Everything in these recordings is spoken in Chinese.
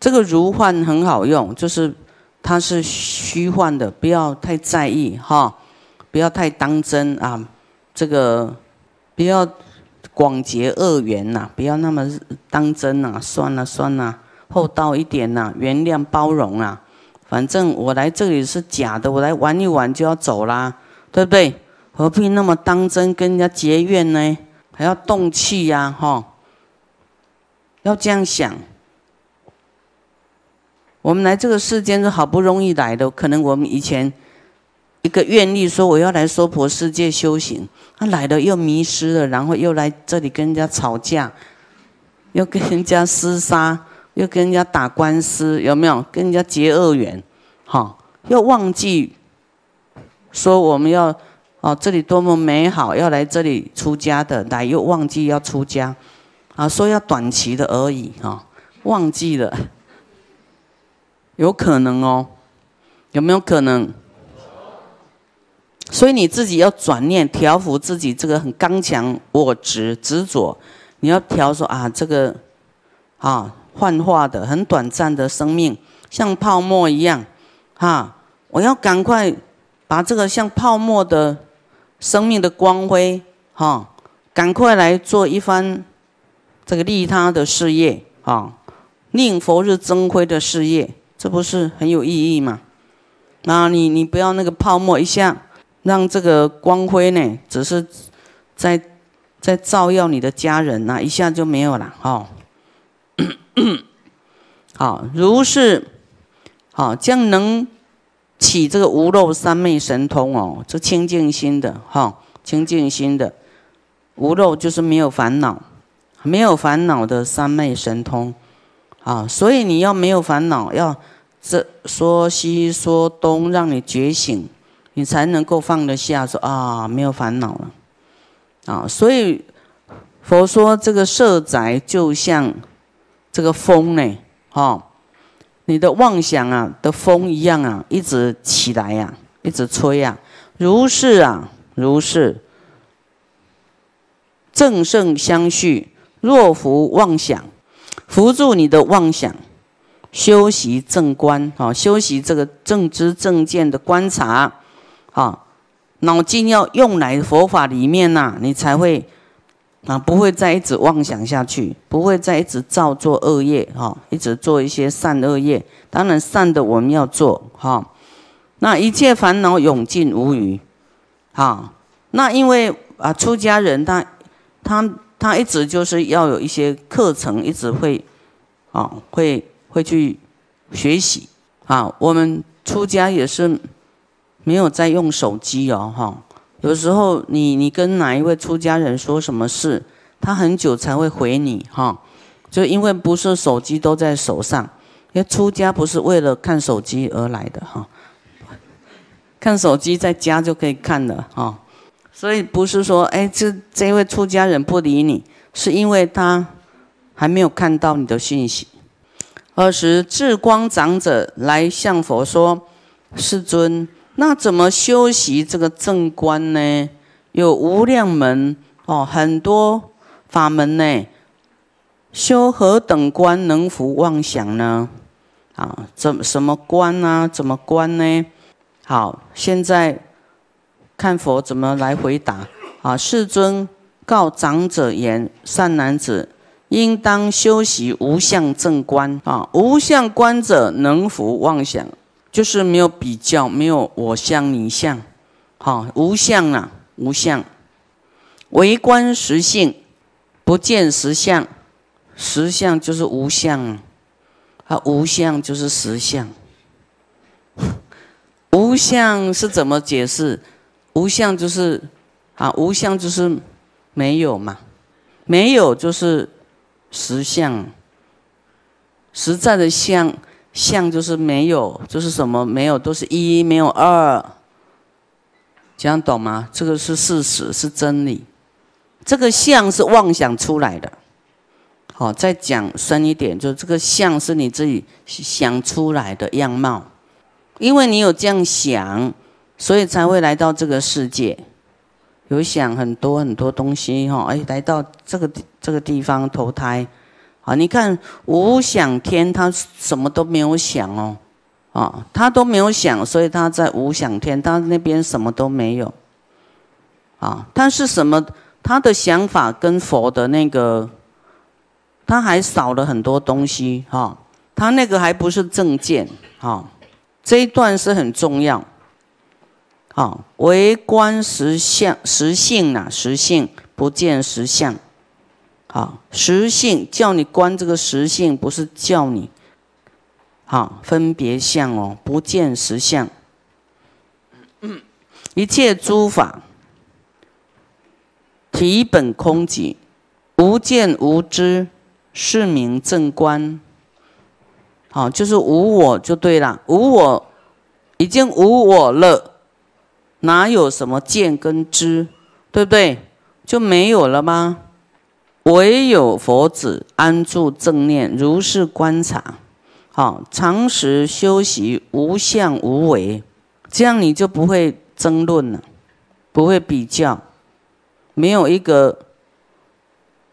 这个如幻很好用，就是它是虚幻的，不要太在意哈，不要太当真啊。这个不要广结恶缘呐，不要那么当真呐，算了算了，厚道一点呐，原谅包容啊。反正我来这里是假的，我来玩一玩就要走啦，对不对？何必那么当真跟人家结怨呢？还要动气呀，哈！要这样想。我们来这个世间是好不容易来的，可能我们以前一个愿力说我要来娑婆世界修行，他来了又迷失了，然后又来这里跟人家吵架，又跟人家厮杀，又跟人家打官司，有没有？跟人家结恶缘，哈！又忘记说我们要哦，这里多么美好，要来这里出家的，来又忘记要出家，啊，说要短期的而已，哈，忘记了。有可能哦，有没有可能？所以你自己要转念调伏自己这个很刚强我执执着，你要调说啊，这个啊幻化的很短暂的生命，像泡沫一样，哈，我要赶快把这个像泡沫的生命的光辉，哈，赶快来做一番这个利他的事业，啊，令佛日增辉的事业。这不是很有意义吗？那你你不要那个泡沫一下，让这个光辉呢，只是在在照耀你的家人呐一下就没有了哈。好，如是好，将能起这个无漏三昧神通哦，这清净心的哈，清净心的无漏就是没有烦恼，没有烦恼的三昧神通。啊，所以你要没有烦恼，要这说西说东，让你觉醒，你才能够放得下。说啊，没有烦恼了。啊，所以佛说这个色宅就像这个风呢，哈，你的妄想啊的风一样啊，一直起来呀，一直吹呀，如是啊，如是，正胜相续，若福妄想。扶助你的妄想，修习正观，啊，修习这个正知正见的观察，啊，脑筋要用来佛法里面呐，你才会啊，不会再一直妄想下去，不会再一直造作恶业，哈，一直做一些善恶业。当然善的我们要做，哈，那一切烦恼永尽无余，啊，那因为啊，出家人他他。他一直就是要有一些课程，一直会，啊，会会去学习啊。我们出家也是没有在用手机哦，哈。有时候你你跟哪一位出家人说什么事，他很久才会回你，哈。就因为不是手机都在手上，因为出家不是为了看手机而来的，哈。看手机在家就可以看了，哈。所以不是说，哎，这这位出家人不理你，是因为他还没有看到你的信息。二时智光长者来向佛说：“世尊，那怎么修习这个正观呢？有无量门哦，很多法门呢。修何等观能伏妄想呢？啊，怎什么观呢？怎么观呢？好，现在。”看佛怎么来回答啊？世尊告长者言：“善男子，应当修习无相正观啊！无相观者，能伏妄想，就是没有比较，没有我相你相，好无相啊，无相，为观实性，不见实相，实相就是无相，啊无相就是实相，无相是怎么解释？”无相就是啊，无相就是没有嘛，没有就是实相，实在的相相就是没有，就是什么没有都是一，没有二，这样懂吗？这个是事实，是真理。这个相是妄想出来的。好，再讲深一点，就这个相是你自己想出来的样貌，因为你有这样想。所以才会来到这个世界，有想很多很多东西哈，哎，来到这个这个地方投胎，啊，你看无想天，他什么都没有想哦，啊，他都没有想，所以他在无想天，他那边什么都没有，啊，但是什么？他的想法跟佛的那个，他还少了很多东西哈，他那个还不是正见哈，这一段是很重要，好，为观实相实性呐，实性不见实相。好，实性叫你观这个实性，不是叫你好分别相哦，不见实相。一切诸法体本空寂，无见无知，是名正观。好，就是无我就对了，无我已经无我了，哪有什么见跟知，对不对？就没有了吗？唯有佛子安住正念，如是观察，好，常时修习无相无为，这样你就不会争论了，不会比较，没有一个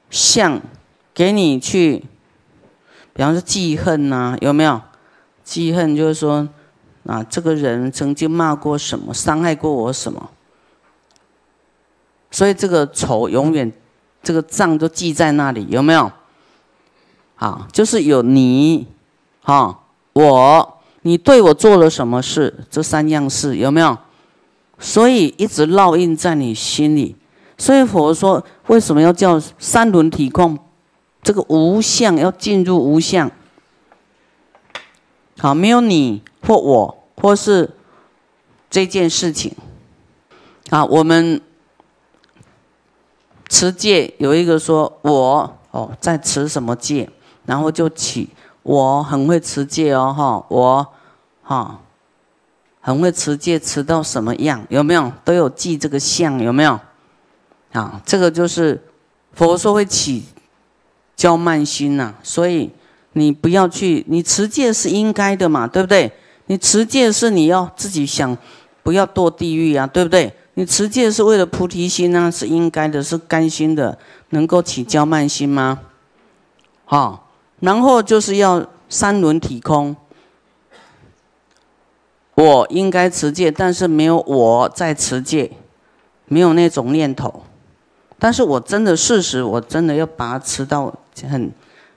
相给你去，比方说记恨呐，有没有？记恨就是说，啊，这个人曾经骂过什么，伤害过我什么，所以这个仇永远。这个账都记在那里，有没有？好，就是有你，哈，我，你对我做了什么事？这三样事有没有？所以一直烙印在你心里。所以佛说，为什么要叫三轮体空？这个无相要进入无相。好，没有你或我，或是这件事情。啊，我们。持戒有一个说，我哦在持什么戒，然后就起我很会持戒哦哈，我哈很会持戒，持到什么样有没有都有记这个相有没有？啊，这个就是佛说会起骄慢心呐，所以你不要去，你持戒是应该的嘛，对不对？你持戒是你要自己想，不要堕地狱啊，对不对？你持戒是为了菩提心啊，是应该的，是甘心的，能够起骄慢心吗？好，然后就是要三轮体空。我应该持戒，但是没有我在持戒，没有那种念头。但是我真的事实，我真的要把它持到很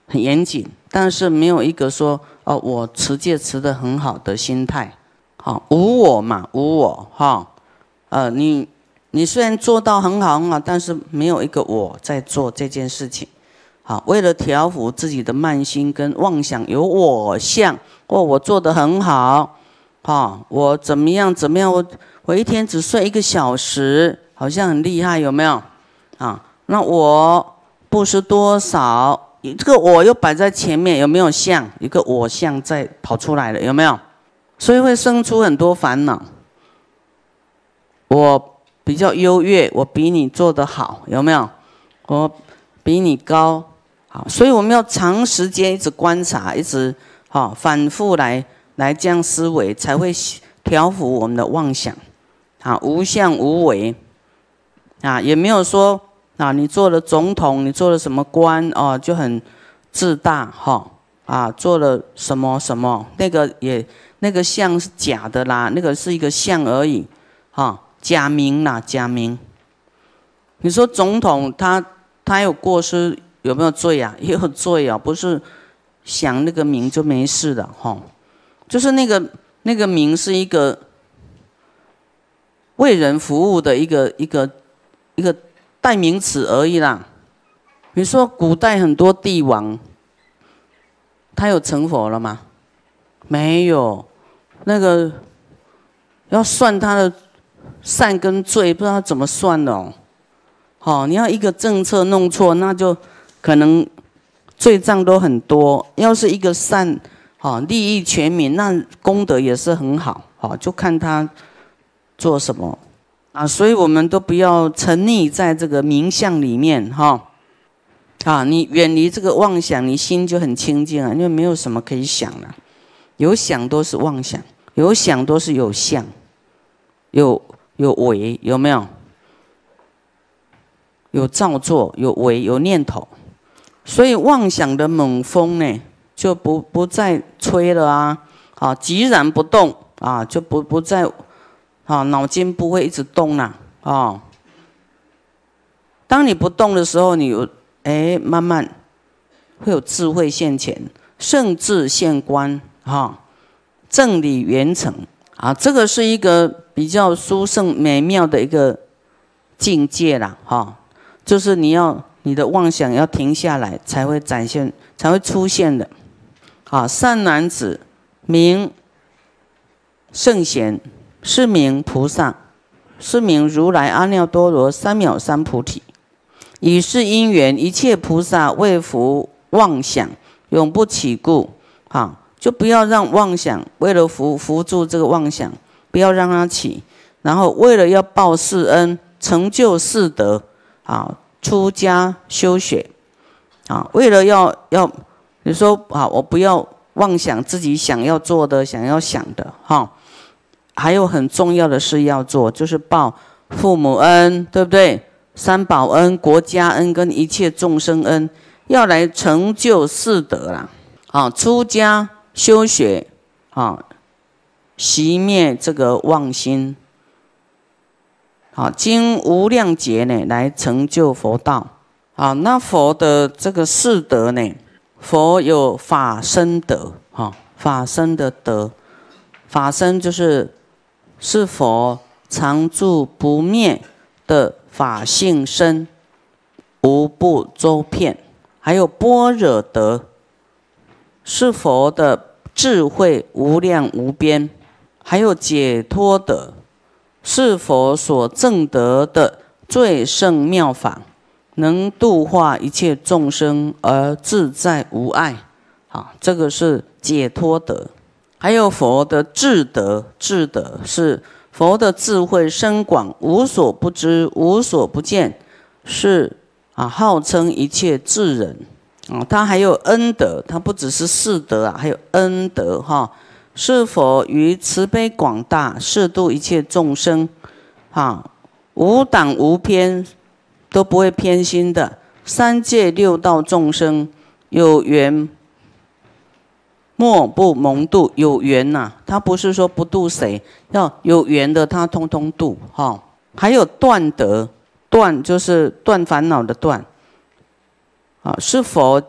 很严谨，但是没有一个说哦，我持戒持的很好的心态。好，无我嘛，无我哈。呃，你你虽然做到很好很好，但是没有一个我在做这件事情。好，为了调伏自己的慢心跟妄想，有我相，哦，我做的很好，哈，我怎么样怎么样，我我一天只睡一个小时，好像很厉害，有没有？啊，那我不是多少，你这个我又摆在前面，有没有相？一个我相在跑出来了，有没有？所以会生出很多烦恼。我比较优越，我比你做得好，有没有？我比你高，好，所以我们要长时间一直观察，一直好反复来来这样思维，才会调伏我们的妄想，啊，无相无为，啊，也没有说啊，你做了总统，你做了什么官哦，就很自大哈，啊，做了什么什么，那个也那个相是假的啦，那个是一个相而已，哈。假名啦，假名。你说总统他他有过失有没有罪啊？也有罪啊，不是想那个名就没事的哈。就是那个那个名是一个为人服务的一个一个一个代名词而已啦。比如说古代很多帝王，他有成佛了吗？没有，那个要算他的。善跟罪不知道怎么算哦，好，你要一个政策弄错，那就可能罪障都很多。要是一个善，好利益全民，那功德也是很好，好就看他做什么啊。所以我们都不要沉溺在这个名相里面哈，啊，你远离这个妄想，你心就很清净啊，因为没有什么可以想了，有想都是妄想，有想都是有相，有。有为有没有？有造作，有为有念头，所以妄想的猛风呢，就不不再吹了啊，啊，寂然不动啊，就不不再，啊，脑筋不会一直动啦啊。当你不动的时候，你有哎，慢慢会有智慧现前，圣智现观，哈，正理圆成啊，这个是一个比较殊胜美妙的一个境界啦，哈，就是你要。你的妄想要停下来，才会展现，才会出现的。好，善男子名圣贤，是名菩萨，是名如来阿耨多罗三藐三菩提。以是因缘，一切菩萨为福妄想，永不起故。啊，就不要让妄想为了扶扶住这个妄想，不要让它起。然后为了要报世恩，成就世德，啊。出家修学，啊，为了要要，你说啊，我不要妄想自己想要做的、想要想的，哈，还有很重要的事要做，就是报父母恩，对不对？三宝恩、国家恩跟一切众生恩，要来成就四德啦，啊，出家修学，啊，熄灭这个妄心。好，经无量劫呢，来成就佛道。好，那佛的这个四德呢？佛有法身德，哈，法身的德，法身就是是佛常住不灭的法性身，无不周遍。还有般若德，是佛的智慧无量无边。还有解脱德。是佛所证得的最胜妙法，能度化一切众生而自在无碍。好，这个是解脱德。还有佛的智德，智德是佛的智慧深广，无所不知，无所不见，是啊，号称一切智人。啊，他还有恩德，他不只是世德啊，还有恩德哈。是否于慈悲广大，适度一切众生，哈，无党无偏，都不会偏心的。三界六道众生有缘，莫不蒙度。有缘呐，他不是说不度谁，要有缘的他通通度。哈，还有断德，断就是断烦恼的断。啊，是否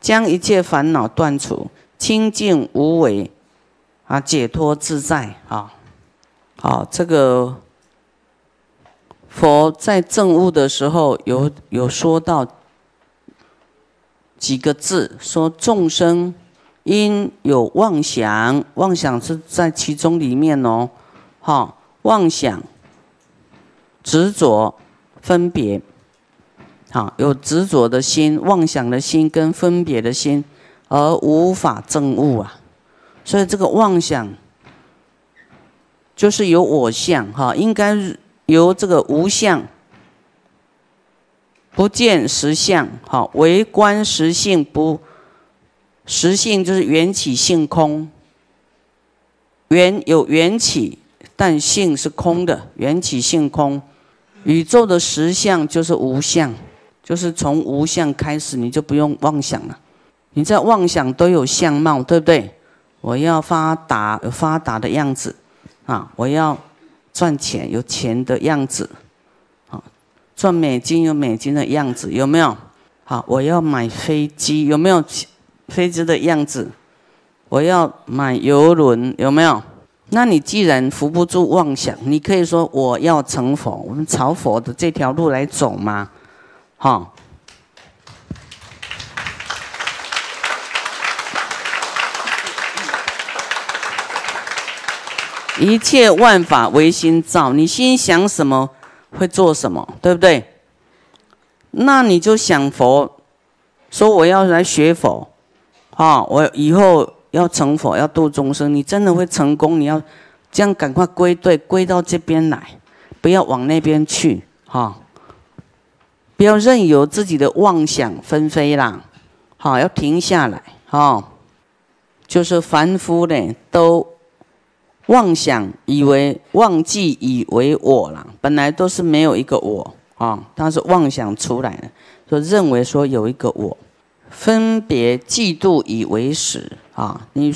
将一切烦恼断除，清净无为。啊，解脱自在啊！好，这个佛在证悟的时候有有说到几个字，说众生因有妄想，妄想是在其中里面哦，哈，妄想、执着、分别，好，有执着的心、妄想的心跟分别的心，而无法证悟啊。所以这个妄想，就是有我相哈，应该由这个无相，不见实相哈，为观实性不实性就是缘起性空，缘有缘起，但性是空的，缘起性空，宇宙的实相就是无相，就是从无相开始，你就不用妄想了，你在妄想都有相貌，对不对？我要发达有发达的样子，啊，我要赚钱有钱的样子，啊，赚美金有美金的样子，有没有？好，我要买飞机，有没有飞机的样子？我要买游轮，有没有？那你既然扶不住妄想，你可以说我要成佛，我们朝佛的这条路来走吗？哈。一切万法唯心造，你心想什么会做什么，对不对？那你就想佛，说我要来学佛，啊，我以后要成佛，要度众生，你真的会成功。你要这样赶快归队，归到这边来，不要往那边去，哈，不要任由自己的妄想纷飞啦，好，要停下来，哈，就是凡夫呢都。妄想以为忘记以为我了，本来都是没有一个我啊，他是妄想出来的，就认为说有一个我。分别嫉妒以为实啊！你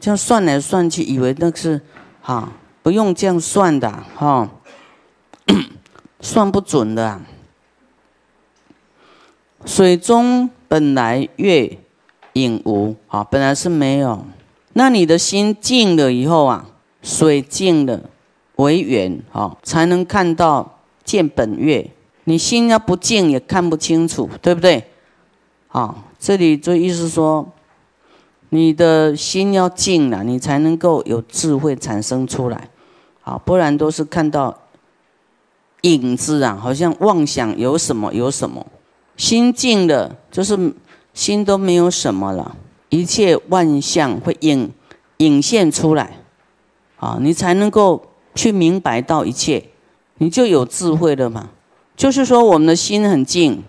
这样算来算去，以为那是啊，不用这样算的哈，算不准的。水中本来月影无啊，本来是没有。那你的心静了以后啊，水静了为圆啊，才能看到见本月。你心要不静也看不清楚，对不对？啊，这里就意思说，你的心要静了，你才能够有智慧产生出来。啊，不然都是看到影子啊，好像妄想有什么有什么。心静了，就是心都没有什么了，一切万象会影影现出来，啊，你才能够去明白到一切，你就有智慧了嘛。就是说，我们的心很静，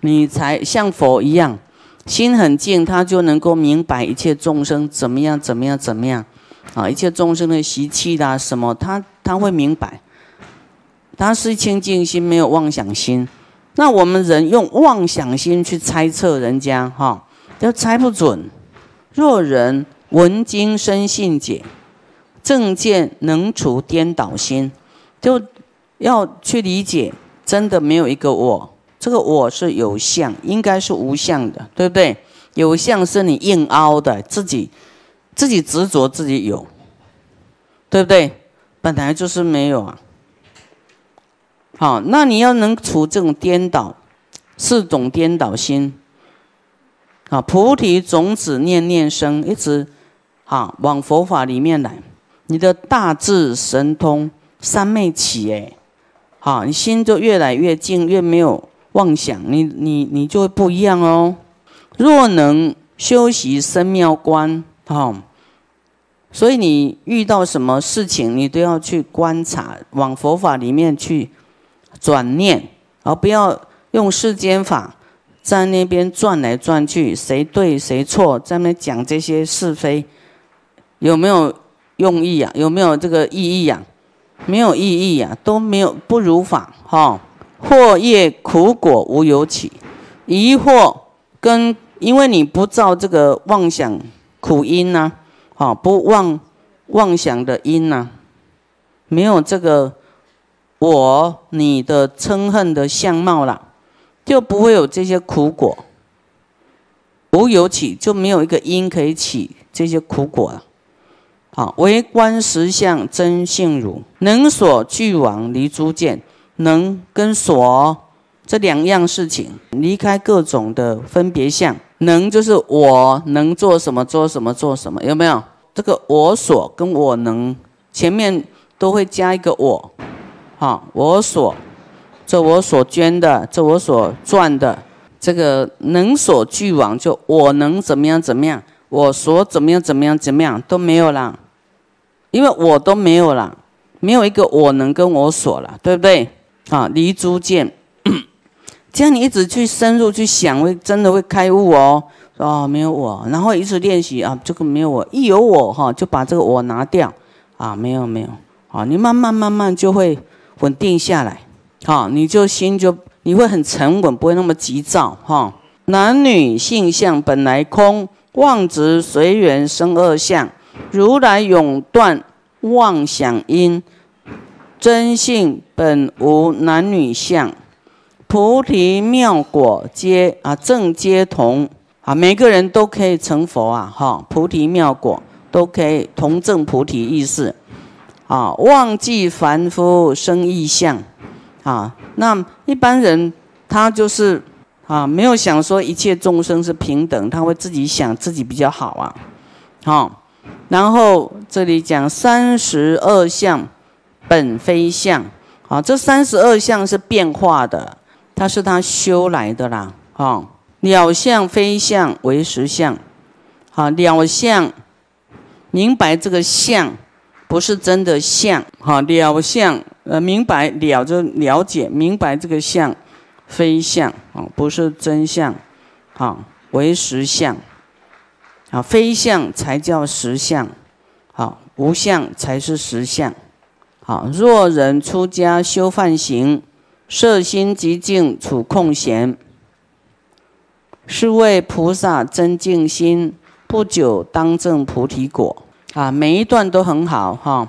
你才像佛一样，心很静，他就能够明白一切众生怎么样，怎么样，怎么样，啊，一切众生的习气啦，什么，他他会明白，他是清净心，没有妄想心。那我们人用妄想心去猜测人家，哈，都猜不准。若人闻经生信解，正见能除颠倒心，就要去理解，真的没有一个我，这个我是有相，应该是无相的，对不对？有相是你硬凹的，自己自己执着自己有，对不对？本来就是没有啊。好，那你要能除这种颠倒，四种颠倒心。啊，菩提种子念念生，一直好往佛法里面来，你的大智神通三昧起，哎，好，你心就越来越静，越没有妄想，你你你就会不一样哦。若能修习深妙观，好，所以你遇到什么事情，你都要去观察，往佛法里面去。转念，而不要用世间法在那边转来转去，谁对谁错，在那讲这些是非，有没有用意啊？有没有这个意义啊？没有意义呀，都没有不如法哈。祸业苦果无有起，疑惑跟因为你不造这个妄想苦因呐，好不妄妄想的因呐，没有这个。我你的嗔恨的相貌了，就不会有这些苦果。无有起，就没有一个因可以起这些苦果了。好，为观实相真性如，能所俱往离诸见，能跟所这两样事情离开各种的分别相。能就是我能做什么做什么做什么，有没有？这个我所跟我能前面都会加一个我。好，我所，这我所捐的，这我所赚的，这个能所俱往，就我能怎么样怎么样，我所怎么样怎么样怎么样都没有了，因为我都没有了，没有一个我能跟我所了，对不对？啊，离诸见，这样你一直去深入去想，会真的会开悟哦。哦，没有我，然后一直练习啊，这个没有我，一有我哈，就把这个我拿掉啊，没有没有，啊，你慢慢慢慢就会。稳定下来，好，你就心就你会很沉稳，不会那么急躁，哈。男女性相本来空，妄执随缘生恶相。如来永断妄想因，真性本无男女相。菩提妙果皆啊正皆同啊，每个人都可以成佛啊，哈。菩提妙果都可以同证菩提意思。啊，忘记凡夫生异相，啊，那一般人他就是啊，没有想说一切众生是平等，他会自己想自己比较好啊，好，然后这里讲三十二相本非相，啊，这三十二相是变化的，它是他修来的啦，啊，了相非相为实相，好，了相明白这个相。不是真的相，哈了相，呃，明白了就了解，明白这个相非相，啊，不是真相，啊，为实相，啊，非相才叫实相，好，无相才是实相，好，若人出家修梵行，摄心极静处空闲，是为菩萨真静心，不久当证菩提果。啊，每一段都很好哈。